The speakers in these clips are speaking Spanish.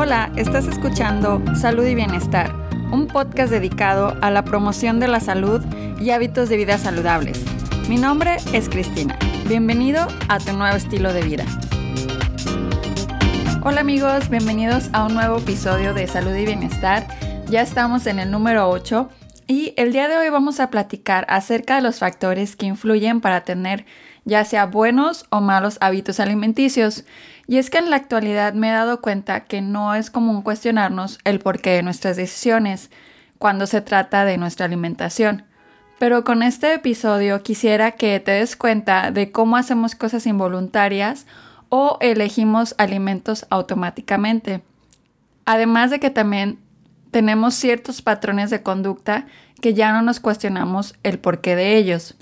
Hola, estás escuchando Salud y Bienestar, un podcast dedicado a la promoción de la salud y hábitos de vida saludables. Mi nombre es Cristina. Bienvenido a tu nuevo estilo de vida. Hola amigos, bienvenidos a un nuevo episodio de Salud y Bienestar. Ya estamos en el número 8 y el día de hoy vamos a platicar acerca de los factores que influyen para tener ya sea buenos o malos hábitos alimenticios. Y es que en la actualidad me he dado cuenta que no es común cuestionarnos el porqué de nuestras decisiones cuando se trata de nuestra alimentación. Pero con este episodio quisiera que te des cuenta de cómo hacemos cosas involuntarias o elegimos alimentos automáticamente. Además de que también tenemos ciertos patrones de conducta que ya no nos cuestionamos el porqué de ellos.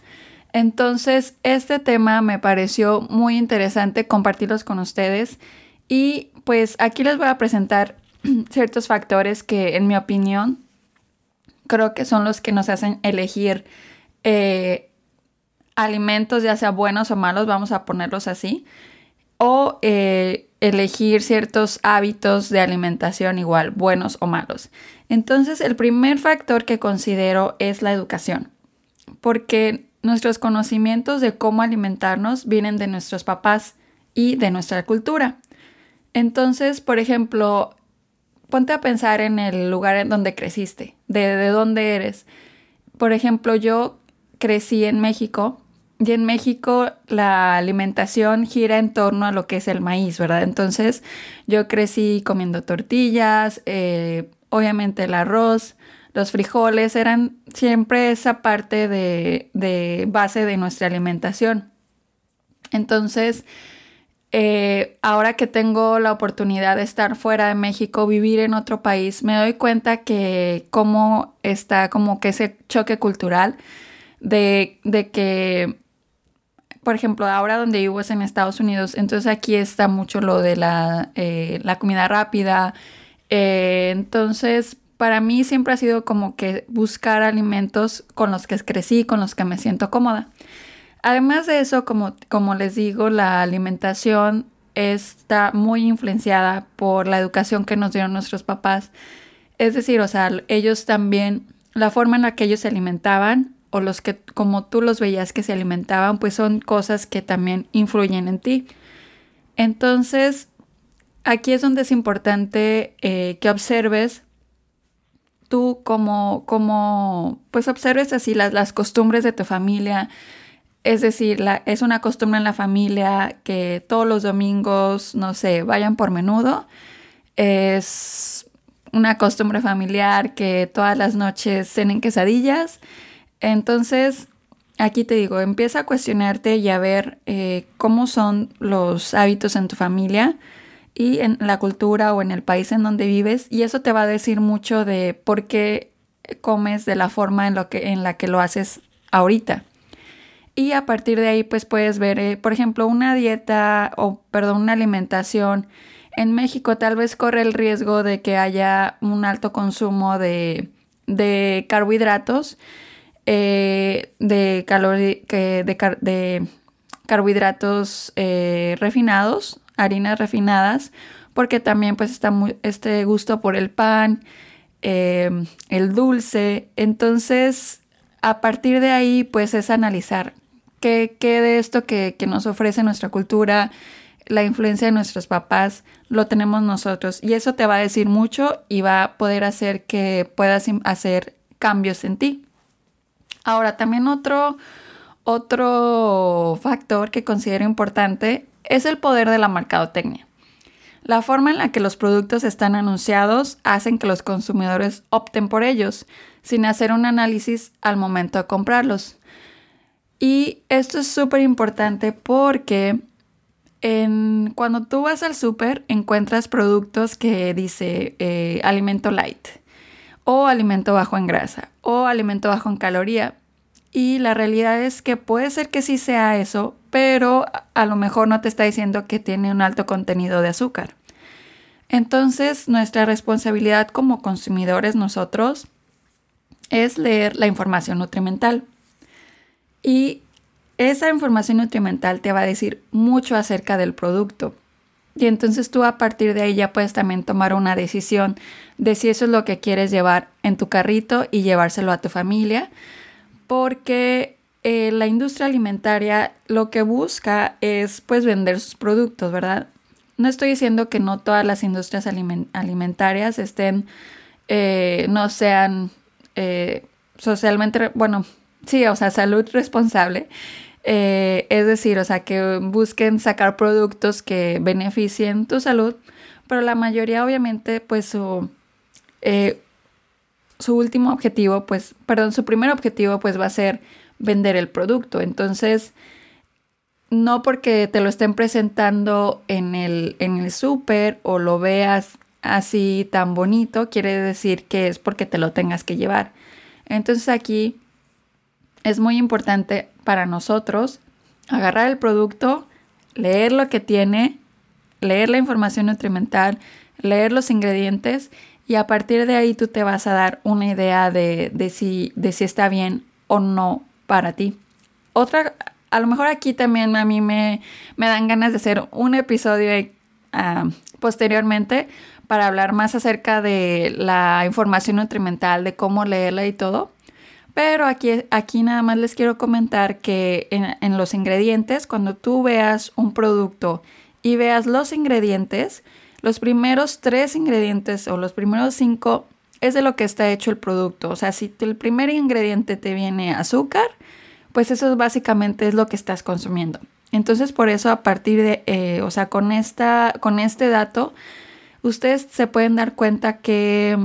Entonces, este tema me pareció muy interesante compartirlos con ustedes y pues aquí les voy a presentar ciertos factores que en mi opinión creo que son los que nos hacen elegir eh, alimentos, ya sea buenos o malos, vamos a ponerlos así, o eh, elegir ciertos hábitos de alimentación igual, buenos o malos. Entonces, el primer factor que considero es la educación, porque Nuestros conocimientos de cómo alimentarnos vienen de nuestros papás y de nuestra cultura. Entonces, por ejemplo, ponte a pensar en el lugar en donde creciste, de, dónde eres. Por ejemplo, yo crecí en México y en México la alimentación gira en torno a lo que es el maíz, ¿verdad? Entonces yo crecí comiendo tortillas, eh, obviamente el arroz, los frijoles eran siempre esa parte de, base de nuestra alimentación. Entonces, eh, ahora que tengo la oportunidad de estar fuera de México, vivir en otro país, me doy cuenta que cómo está como que ese choque cultural de, que, por ejemplo, ahora donde vivo es en Estados Unidos, entonces aquí está mucho lo de la, eh, comida rápida. Eh, entonces, para mí siempre ha sido como que buscar alimentos con los que crecí, con los que me siento cómoda. Además de eso, como, como les digo, la alimentación está muy influenciada por la educación que nos dieron nuestros papás. Es decir, o sea, ellos también, la forma en la que ellos se alimentaban o los que como tú los veías que se alimentaban, pues son cosas que también influyen en ti. Entonces, aquí es donde es importante eh, que observes tú como, como pues observes así las, las costumbres de tu familia. Es decir, la, es una costumbre en la familia que todos los domingos, no sé, vayan por menudo. Es una costumbre familiar que todas las noches cenen quesadillas. Entonces, aquí te digo, empieza a cuestionarte y a ver eh, cómo son los hábitos en tu familia y en la cultura o en el país en donde vives y eso te va a decir mucho de por qué comes de la forma en, lo que, en la que lo haces ahorita. Y a partir de ahí pues puedes ver, eh, por ejemplo, una dieta o, perdón, una alimentación. En México tal vez corre el riesgo de que haya un alto consumo de, de carbohidratos, eh, de, de, de, carbohidratos eh, refinados harinas refinadas, porque también pues está muy, este gusto por el pan, eh, el dulce. Entonces, a partir de ahí pues es analizar qué, qué de esto que, que nos ofrece nuestra cultura, la influencia de nuestros papás, lo tenemos nosotros. Y eso te va a decir mucho y va a poder hacer que puedas hacer cambios en ti. Ahora, también otro, otro factor que considero importante es el poder de la mercadotecnia. La forma en la que los productos están anunciados hacen que los consumidores opten por ellos, sin hacer un análisis al momento de comprarlos. Y esto es súper importante porque cuando tú vas al súper encuentras productos que dice eh, alimento light o alimento bajo en grasa o alimento bajo en caloría y la realidad es que puede ser que sí sea eso, pero a lo mejor no te está diciendo que tiene un alto contenido de azúcar. Entonces, nuestra responsabilidad como consumidores nosotros es leer la información nutrimental. Y esa información nutrimental te va a decir mucho acerca del producto. Y entonces tú a partir de ahí ya puedes también tomar una decisión de si eso es lo que quieres llevar en tu carrito y llevárselo a tu familia. Porque eh, la industria alimentaria lo que busca es pues vender sus productos, ¿verdad? No estoy diciendo que no todas las industrias alimentarias estén, eh, no sean eh, socialmente, bueno, sí, o sea, salud responsable. Es decir, o sea, que busquen sacar productos que beneficien tu salud, pero la mayoría obviamente, pues su, su último objetivo, pues, perdón, su primer objetivo, pues va a ser vender el producto. Entonces, no porque te lo estén presentando en el, en el súper o lo veas así tan bonito, quiere decir que es porque te lo tengas que llevar. Entonces aquí es muy importante para nosotros agarrar el producto, leer lo que tiene, leer la información nutrimental, leer los ingredientes y a partir de ahí tú te vas a dar una idea de, si, de si está bien o no para ti. Otra, a lo mejor aquí también a mí me, me dan ganas de hacer un episodio ah, posteriormente para hablar más acerca de la información nutrimental, de cómo leerla y todo. Pero aquí, aquí nada más les quiero comentar que en, los ingredientes, cuando tú veas un producto y veas los ingredientes, los primeros tres ingredientes o los primeros cinco es de lo que está hecho el producto. O sea, si el primer ingrediente te viene azúcar, pues eso básicamente es lo que estás consumiendo. Entonces, por eso a partir de, eh, o sea, con, esta, con este dato, ustedes se pueden dar cuenta que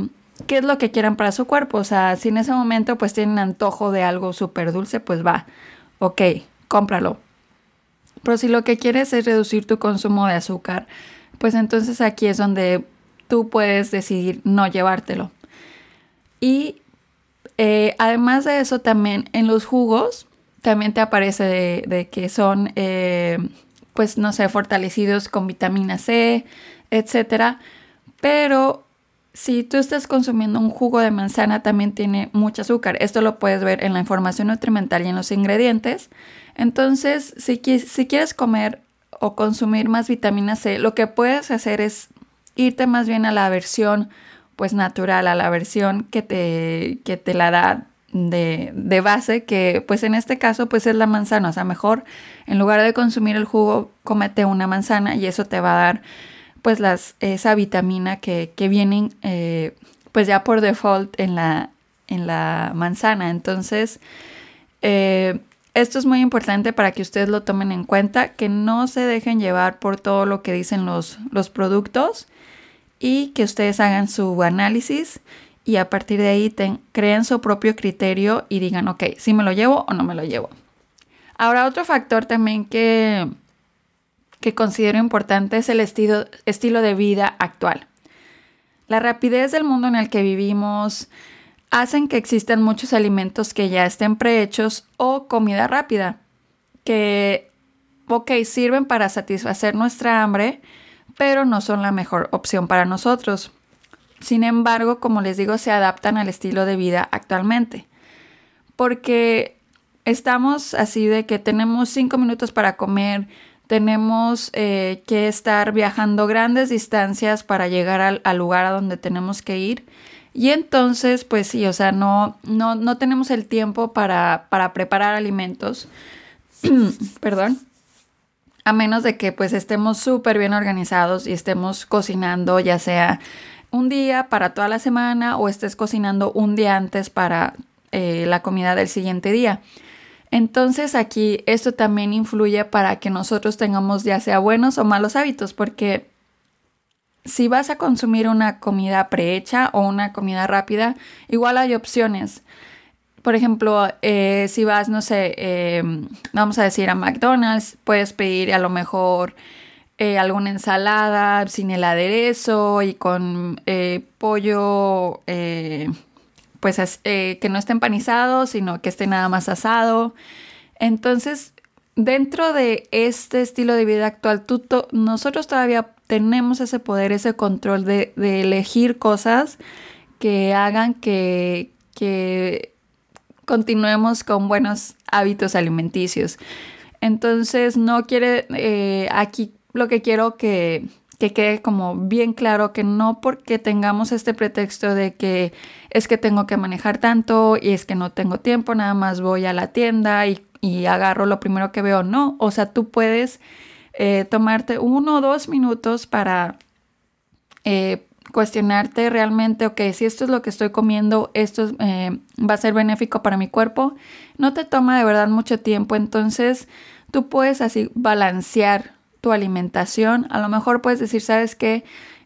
qué es lo que quieran para su cuerpo. O sea, si en ese momento pues tienen antojo de algo súper dulce, pues va, ok, cómpralo. Pero si lo que quieres es reducir tu consumo de azúcar, pues entonces aquí es donde tú puedes decidir no llevártelo. Y eh, además de eso, también en los jugos, también te aparece de, que son, eh, pues no sé, fortalecidos con vitamina C, etcétera. Pero si tú estás consumiendo un jugo de manzana, también tiene mucho azúcar. Esto lo puedes ver en la información nutrimental y en los ingredientes. Entonces, si, quieres comer o consumir más vitamina C, lo que puedes hacer es irte más bien a la versión pues natural, a la versión que te, que te la da de, de, base, que pues en este caso pues es la manzana. O sea, mejor en lugar de consumir el jugo, comete una manzana y eso te va a dar pues las, esa vitamina que, que vienen eh, pues ya por default en la, en la manzana. Entonces, eh, esto es muy importante para que ustedes lo tomen en cuenta, que no se dejen llevar por todo lo que dicen los, los productos y que ustedes hagan su análisis y a partir de ahí creen su propio criterio y digan, ok, si me lo llevo o no me lo llevo. Ahora, otro factor también que, que considero importante es el estilo, estilo de vida actual. La rapidez del mundo en el que vivimos hacen que existan muchos alimentos que ya estén prehechos o comida rápida, que, ok, sirven para satisfacer nuestra hambre, pero no son la mejor opción para nosotros. Sin embargo, como les digo, se adaptan al estilo de vida actualmente. Porque estamos así de que tenemos cinco minutos para comer, tenemos eh, que estar viajando grandes distancias para llegar al, lugar a donde tenemos que ir. Y entonces, pues sí, o sea, no, no, no tenemos el tiempo para, para preparar alimentos. Perdón. A menos de que pues estemos súper bien organizados y estemos cocinando, ya sea un día para toda la semana o estés cocinando un día antes para eh, la comida del siguiente día. Entonces aquí esto también influye para que nosotros tengamos ya sea buenos o malos hábitos, porque si vas a consumir una comida prehecha o una comida rápida, igual hay opciones. Por ejemplo, eh, si vas, no sé, em, vamos a decir a McDonald's, puedes pedir a lo mejor eh, alguna ensalada sin el aderezo y con eh, pollo pues que no esté empanizado, sino que esté nada más asado. Entonces, dentro de este estilo de vida actual, nosotros todavía tenemos ese poder, ese control de, elegir cosas que hagan que, continuemos con buenos hábitos alimenticios. Entonces, no quiere, eh, aquí lo que quiero que, que quede como bien claro que no porque tengamos este pretexto de que es que tengo que manejar tanto y es que no tengo tiempo, nada más voy a la tienda y, agarro lo primero que veo. No, o sea, tú puedes eh, tomarte uno o dos minutos para eh, cuestionarte realmente, ok, si esto es lo que estoy comiendo, esto eh, va a ser benéfico para mi cuerpo. No te toma de verdad mucho tiempo, entonces tú puedes así balancear tu alimentación. A lo mejor puedes decir, ¿sabes qué?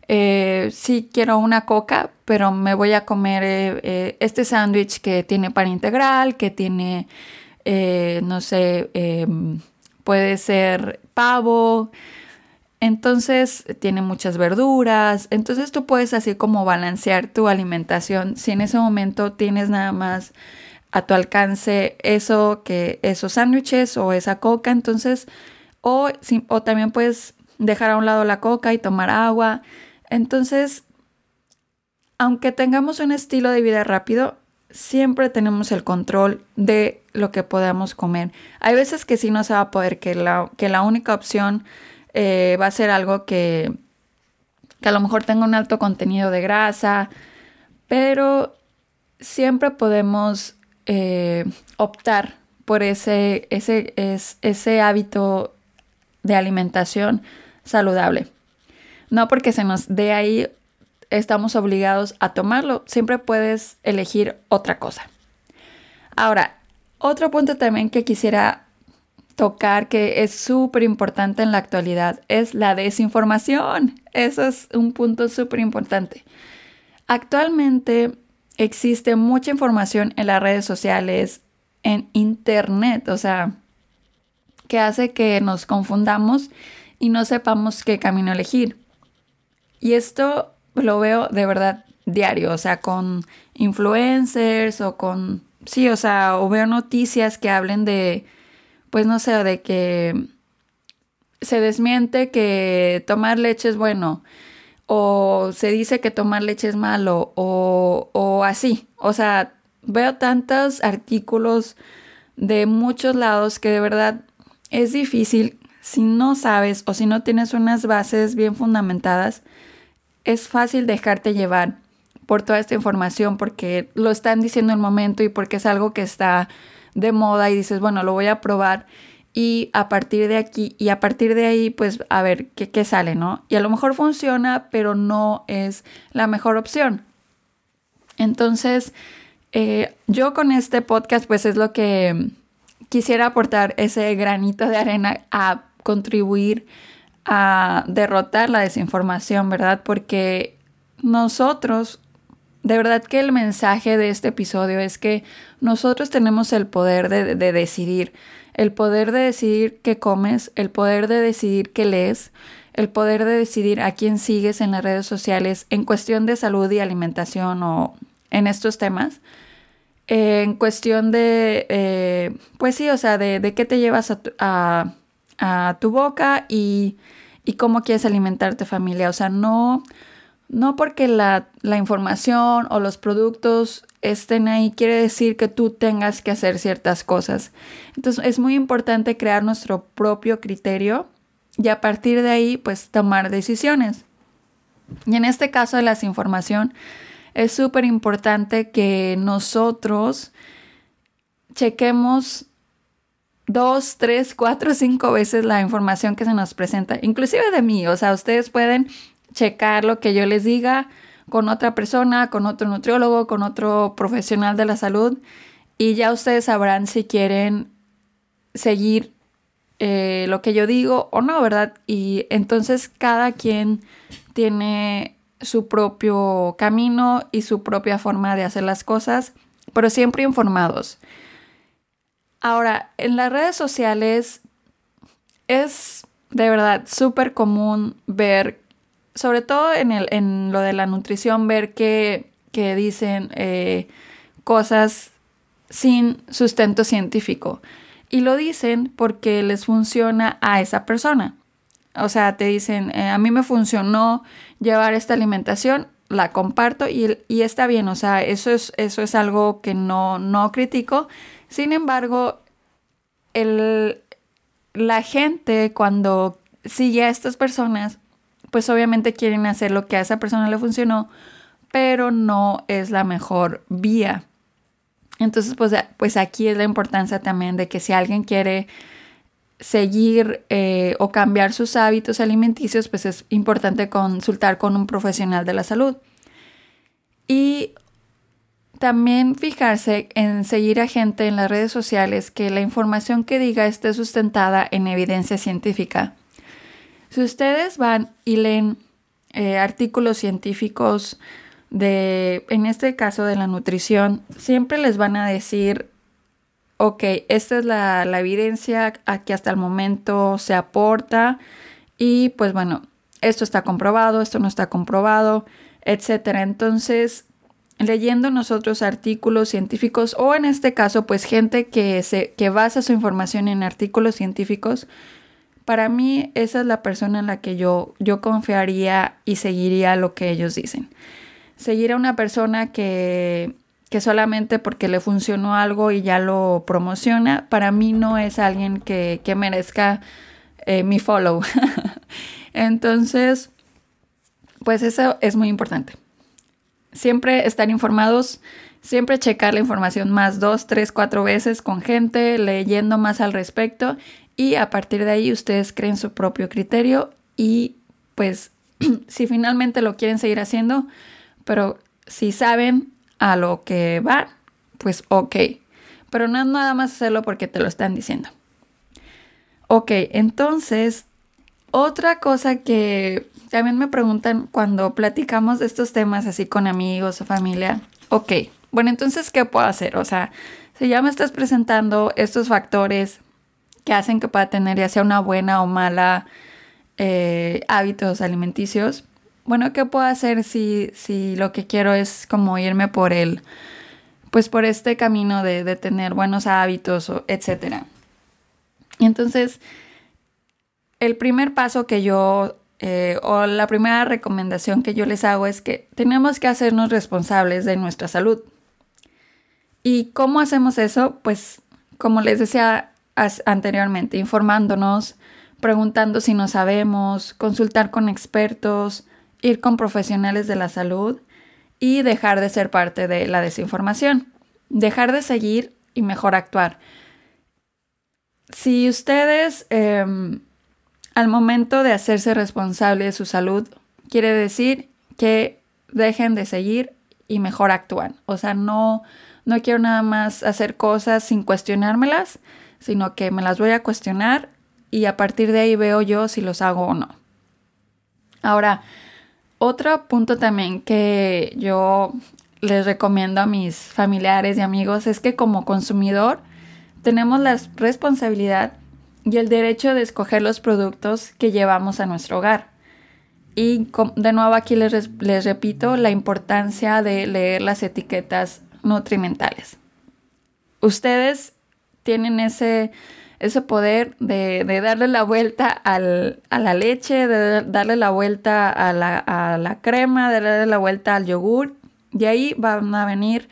Eh, sí quiero una coca, pero me voy a comer eh, eh, este sándwich que tiene pan integral, que tiene, no sé, puede ser pavo. Entonces tiene muchas verduras. Entonces tú puedes así como balancear tu alimentación. Si en ese momento tienes nada más a tu alcance eso que esos sándwiches o esa coca, entonces o, o también puedes dejar a un lado la coca y tomar agua. Entonces, aunque tengamos un estilo de vida rápido, siempre tenemos el control de lo que podamos comer. Hay veces que sí no se va a poder, que la, que la única opción eh, va a ser algo que, que a lo mejor tenga un alto contenido de grasa, pero siempre podemos eh, optar por ese, ese, ese hábito de alimentación saludable. No porque se nos dé ahí, estamos obligados a tomarlo, siempre puedes elegir otra cosa. Ahora, otro punto también que quisiera tocar que es súper importante en la actualidad es la desinformación. Eso es un punto súper importante. Actualmente existe mucha información en las redes sociales, en internet, o sea, que hace que nos confundamos y no sepamos qué camino elegir. Y esto lo veo de verdad diario, o sea, con influencers o con, sí, o sea, o veo noticias que hablen de, pues no sé, de que se desmiente que tomar leche es bueno, o se dice que tomar leche es malo, o, o así, o sea, veo tantos artículos de muchos lados que de verdad es difícil si no sabes o si no tienes unas bases bien fundamentadas. Es fácil dejarte llevar por toda esta información porque lo están diciendo en el momento y porque es algo que está de moda y dices, bueno, lo voy a probar y a partir de aquí y a partir de ahí, pues a ver qué, qué sale, ¿no? Y a lo mejor funciona, pero no es la mejor opción. Entonces, eh, yo con este podcast, pues es lo que quisiera aportar ese granito de arena a contribuir a derrotar la desinformación, ¿verdad? Porque nosotros, de verdad que el mensaje de este episodio es que nosotros tenemos el poder de, decidir, el poder de decidir qué comes, el poder de decidir qué lees, el poder de decidir a quién sigues en las redes sociales en cuestión de salud y alimentación o en estos temas en cuestión de, eh, pues sí, o sea, de, qué te llevas a tu, boca y, cómo quieres alimentarte familia. O sea, no, no porque la, la, información o los productos estén ahí quiere decir que tú tengas que hacer ciertas cosas. Entonces es muy importante crear nuestro propio criterio y a partir de ahí pues tomar decisiones. Y en este caso de la información, es súper importante que nosotros chequemos dos, tres, cuatro, cinco veces la información que se nos presenta, inclusive de mí. O sea, ustedes pueden checar lo que yo les diga con otra persona, con otro nutriólogo, con otro profesional de la salud y ya ustedes sabrán si quieren seguir eh, lo que yo digo o no, ¿verdad? Y entonces cada quien tiene su propio camino y su propia forma de hacer las cosas, pero siempre informados. Ahora, en las redes sociales es de verdad súper común ver, sobre todo en, el, en, lo de la nutrición, ver que, que dicen eh, cosas sin sustento científico. Y lo dicen porque les funciona a esa persona. O sea, te dicen, eh, a mí me funcionó llevar esta alimentación, la comparto y, está bien, o sea, eso es, eso es algo que no, no critico. Sin embargo, el, la gente cuando sigue a estas personas, pues obviamente quieren hacer lo que a esa persona le funcionó, pero no es la mejor vía. Entonces, pues, pues aquí es la importancia también de que si alguien quiere seguir eh, o cambiar sus hábitos alimenticios, pues es importante consultar con un profesional de la salud. Y también fijarse en seguir a gente en las redes sociales que la información que diga esté sustentada en evidencia científica. Si ustedes van y leen eh, artículos científicos de, en este caso de la nutrición, siempre les van a decir, ok, esta es la, la evidencia que hasta el momento se aporta y pues bueno, esto está comprobado, esto no está comprobado, etcétera. Entonces, leyendo nosotros artículos científicos o en este caso pues gente que, se, que basa su información en artículos científicos, para mí esa es la persona en la que yo, yo confiaría y seguiría lo que ellos dicen. Seguir a una persona que, que solamente porque le funcionó algo y ya lo promociona, para mí no es alguien que, que merezca eh, mi follow. Entonces, pues eso es muy importante siempre estar informados, siempre checar la información más dos, tres, cuatro veces con gente, leyendo más al respecto y a partir de ahí ustedes creen su propio criterio y pues si finalmente lo quieren seguir haciendo, pero si saben a lo que van, pues ok. Pero no es nada más hacerlo porque te lo están diciendo. Ok, entonces, otra cosa que también me preguntan cuando platicamos de estos temas así con amigos o familia, ok, bueno, entonces, ¿qué puedo hacer? O sea, si ya me estás presentando estos factores que hacen que pueda tener ya sea una buena o mala eh, hábitos alimenticios, bueno, ¿qué puedo hacer si, si lo que quiero es como irme por el, pues por este camino de, de tener buenos hábitos, etcétera? Y entonces, el primer paso que yo eh, o la primera recomendación que yo les hago es que tenemos que hacernos responsables de nuestra salud. ¿Y cómo hacemos eso? Pues como les decía anteriormente, informándonos, preguntando si no sabemos, consultar con expertos, ir con profesionales de la salud y dejar de ser parte de la desinformación, dejar de seguir y mejor actuar. Si ustedes em, al momento de hacerse responsable de su salud, quiere decir que dejen de seguir y mejor actúan. O sea, no, no quiero nada más hacer cosas sin cuestionármelas, sino que me las voy a cuestionar y a partir de ahí veo yo si los hago o no. Ahora, otro punto también que yo les recomiendo a mis familiares y amigos es que como consumidor tenemos la responsabilidad y el derecho de escoger los productos que llevamos a nuestro hogar. Y de nuevo aquí les, les repito la importancia de leer las etiquetas nutrimentales. Ustedes tienen ese, ese poder de, darle la vuelta a la leche, de darle la vuelta a la, a la, crema, de darle la vuelta al yogur. Y ahí van a venir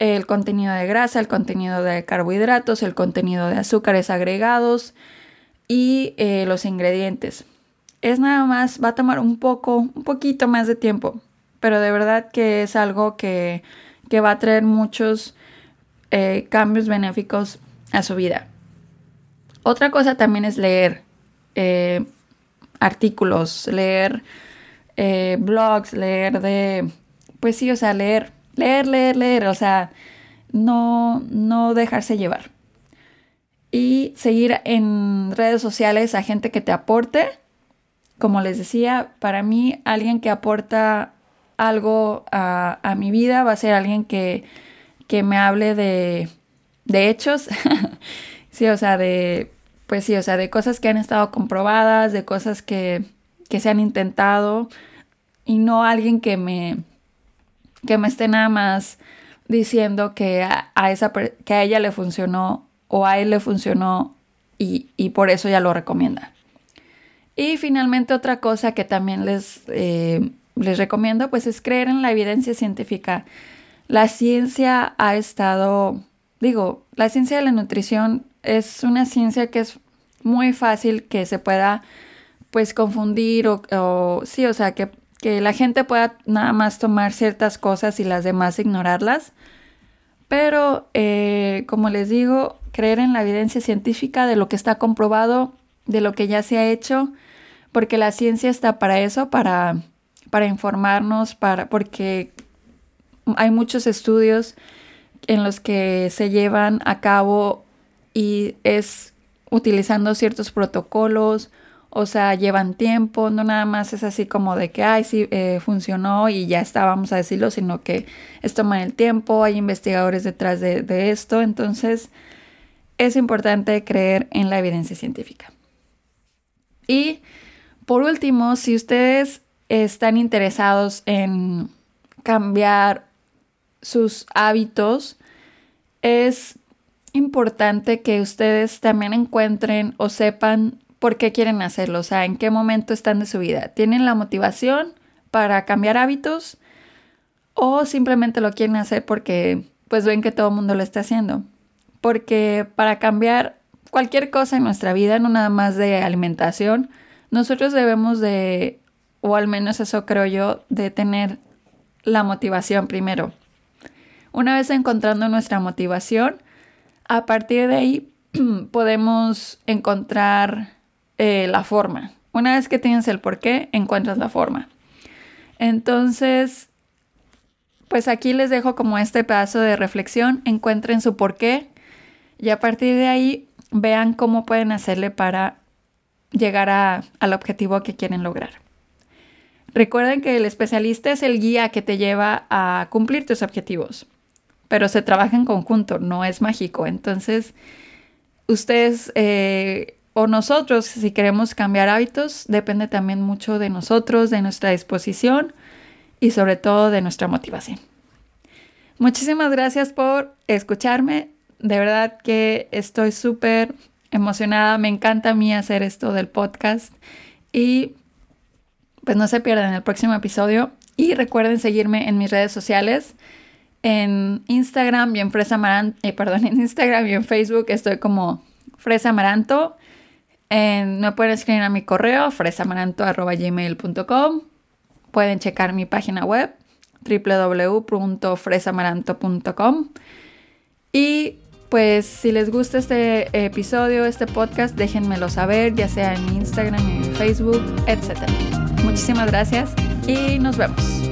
el contenido de grasa, el contenido de carbohidratos, el contenido de azúcares agregados y eh, los ingredientes. Es nada más, va a tomar un poco, un poquito más de tiempo, pero de verdad que es algo que, va a traer muchos eh, cambios benéficos a su vida. Otra cosa también es leer eh, artículos, leer blogs, leer de, pues sí, o sea, leer Leer, leer, leer, o sea, no, no dejarse llevar. Y seguir en redes sociales a gente que te aporte. Como les decía, para mí alguien que aporta algo a, mi vida va a ser alguien que, que me hable de, de hechos. sí, o sea, de, pues sí, o sea, de cosas que han estado comprobadas, de cosas que, que se han intentado y no alguien que me, que me esté nada más diciendo que a, esa, que a ella le funcionó o a él le funcionó y, por eso ya lo recomienda. Y finalmente otra cosa que también les, eh, les recomiendo pues es creer en la evidencia científica. La ciencia ha estado, digo, la ciencia de la nutrición es una ciencia que es muy fácil que se pueda pues confundir o, sí, o sea, que, que la gente pueda nada más tomar ciertas cosas y las demás ignorarlas. Pero, eh, como les digo, creer en la evidencia científica de lo que está comprobado, de lo que ya se ha hecho, porque la ciencia está para eso, para, para informarnos, para, porque hay muchos estudios en los que se llevan a cabo y es utilizando ciertos protocolos, o sea, llevan tiempo, no nada más es así como de que, ay, sí, eh, funcionó y ya está, vamos a decirlo, sino que es tomar el tiempo, hay investigadores detrás de, de esto, entonces es importante creer en la evidencia científica. Y por último, si ustedes están interesados en cambiar sus hábitos, es importante que ustedes también encuentren o sepan por qué quieren hacerlo, o sea, en qué momento están de su vida. ¿Tienen la motivación para cambiar hábitos o simplemente lo quieren hacer porque pues ven que todo el mundo lo está haciendo? Porque para cambiar cualquier cosa en nuestra vida, no nada más de alimentación, nosotros debemos de, o al menos eso creo yo, de tener la motivación primero. Una vez encontrando nuestra motivación, a partir de ahí podemos encontrar eh, la forma. Una vez que tienes el por qué, encuentras la forma. Entonces, pues aquí les dejo como este pedazo de reflexión, encuentren su por qué y a partir de ahí vean cómo pueden hacerle para llegar al objetivo que quieren lograr. Recuerden que el especialista es el guía que te lleva a cumplir tus objetivos pero se trabaja en conjunto, no es mágico. Entonces, ustedes eh, o nosotros, si queremos cambiar hábitos, depende también mucho de nosotros, de nuestra disposición y sobre todo de nuestra motivación. Muchísimas gracias por escucharme. De verdad que estoy súper emocionada. Me encanta a mí hacer esto del podcast. Y pues no se pierdan el próximo episodio. Y recuerden seguirme en mis redes sociales en Instagram y en Fresa Amaranto, eh, perdón, en Instagram y en Facebook estoy como Fresa Amaranto. me pueden escribir a mi correo fresamaranto.gmail.com. Pueden checar mi página web www.fresamaranto.com. Y pues si les gusta este episodio, este podcast, déjenmelo saber, ya sea en Instagram, en Facebook, etc. Muchísimas gracias y nos vemos.